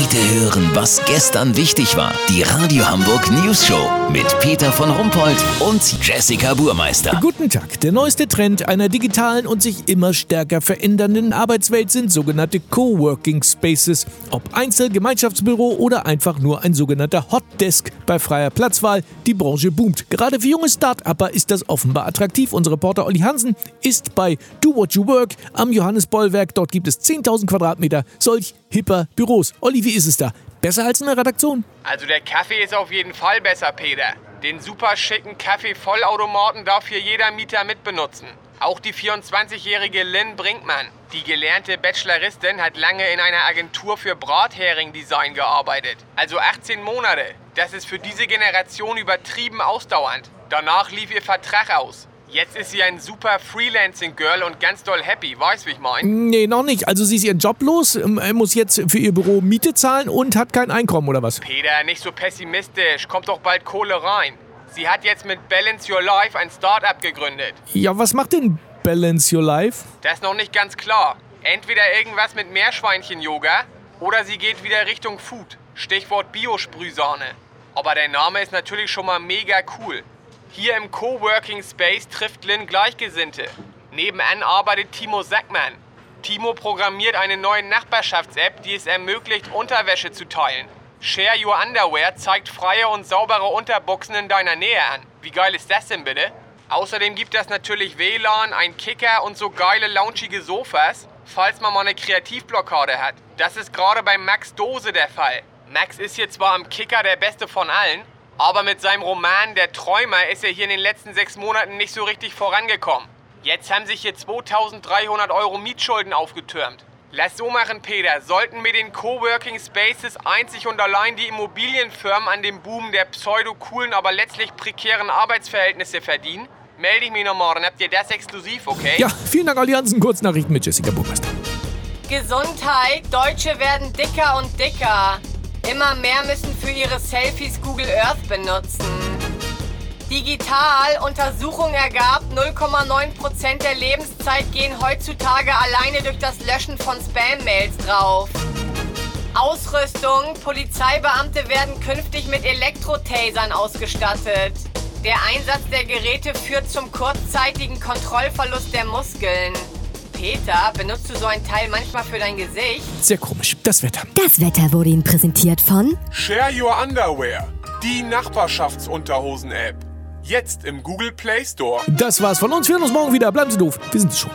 Heute hören, was gestern wichtig war. Die Radio Hamburg News Show mit Peter von Rumpold und Jessica Burmeister. Guten Tag. Der neueste Trend einer digitalen und sich immer stärker verändernden Arbeitswelt sind sogenannte Coworking Spaces. Ob Einzel-, Gemeinschaftsbüro oder einfach nur ein sogenannter Hotdesk. Bei freier Platzwahl, die Branche boomt. Gerade für junge Start-Upper ist das offenbar attraktiv. Unser Reporter Olli Hansen ist bei Do What You Work am Johannesbollwerk. Dort gibt es 10.000 Quadratmeter solch hipper Büros. Olli, wie ist es da? Besser als in der Redaktion? Also der Kaffee ist auf jeden Fall besser, Peter. Den super schicken Kaffee-Vollautomaten darf hier jeder Mieter mitbenutzen. Auch die 24-jährige Lynn Brinkmann, die gelernte Bacheloristin, hat lange in einer Agentur für Brathering-Design gearbeitet. Also 18 Monate. Das ist für diese Generation übertrieben ausdauernd. Danach lief ihr Vertrag aus. Jetzt ist sie ein super Freelancing-Girl und ganz doll happy, weißt wie ich mein? Nee, noch nicht. Also sie ist ihren Job los, ähm, muss jetzt für ihr Büro Miete zahlen und hat kein Einkommen oder was? Peter, nicht so pessimistisch. Kommt doch bald Kohle rein. Sie hat jetzt mit Balance Your Life ein Startup gegründet. Ja, was macht denn Balance Your Life? Das ist noch nicht ganz klar. Entweder irgendwas mit Meerschweinchen-Yoga oder sie geht wieder Richtung Food. Stichwort Biosprühsahne. Aber der Name ist natürlich schon mal mega cool. Hier im Coworking Space trifft Lynn Gleichgesinnte. Nebenan arbeitet Timo Sackmann. Timo programmiert eine neue Nachbarschafts-App, die es ermöglicht, Unterwäsche zu teilen. Share Your Underwear zeigt freie und saubere Unterbuchsen in deiner Nähe an. Wie geil ist das denn bitte? Außerdem gibt es natürlich WLAN, ein Kicker und so geile launchige Sofas, falls man mal eine Kreativblockade hat. Das ist gerade bei Max Dose der Fall. Max ist hier zwar am Kicker der Beste von allen, aber mit seinem Roman Der Träumer ist er hier in den letzten sechs Monaten nicht so richtig vorangekommen. Jetzt haben sich hier 2300 Euro Mietschulden aufgetürmt. Lass so machen, Peter. Sollten mit den Coworking Spaces einzig und allein die Immobilienfirmen an dem Boom der pseudo-coolen, aber letztlich prekären Arbeitsverhältnisse verdienen, melde ich mich noch morgen. Habt ihr das exklusiv, okay? Ja, vielen Dank, Olli Hansen. Kurznachrichten mit Jessica Burmeister. Gesundheit. Deutsche werden dicker und dicker. Immer mehr müssen für ihre Selfies Google Earth benutzen. Digital, Untersuchung ergab, 0,9% der Lebenszeit gehen heutzutage alleine durch das Löschen von Spam-Mails drauf. Ausrüstung, Polizeibeamte werden künftig mit Elektrotasern ausgestattet. Der Einsatz der Geräte führt zum kurzzeitigen Kontrollverlust der Muskeln. Peter, benutzt du so ein Teil manchmal für dein Gesicht? Sehr komisch. Das Wetter. Das Wetter wurde Ihnen präsentiert von Share Your Underwear, die Nachbarschaftsunterhosen-App. Jetzt im Google Play Store. Das war's von uns. Wir hören uns morgen wieder. Bleiben Sie doof. Wir sind es schon.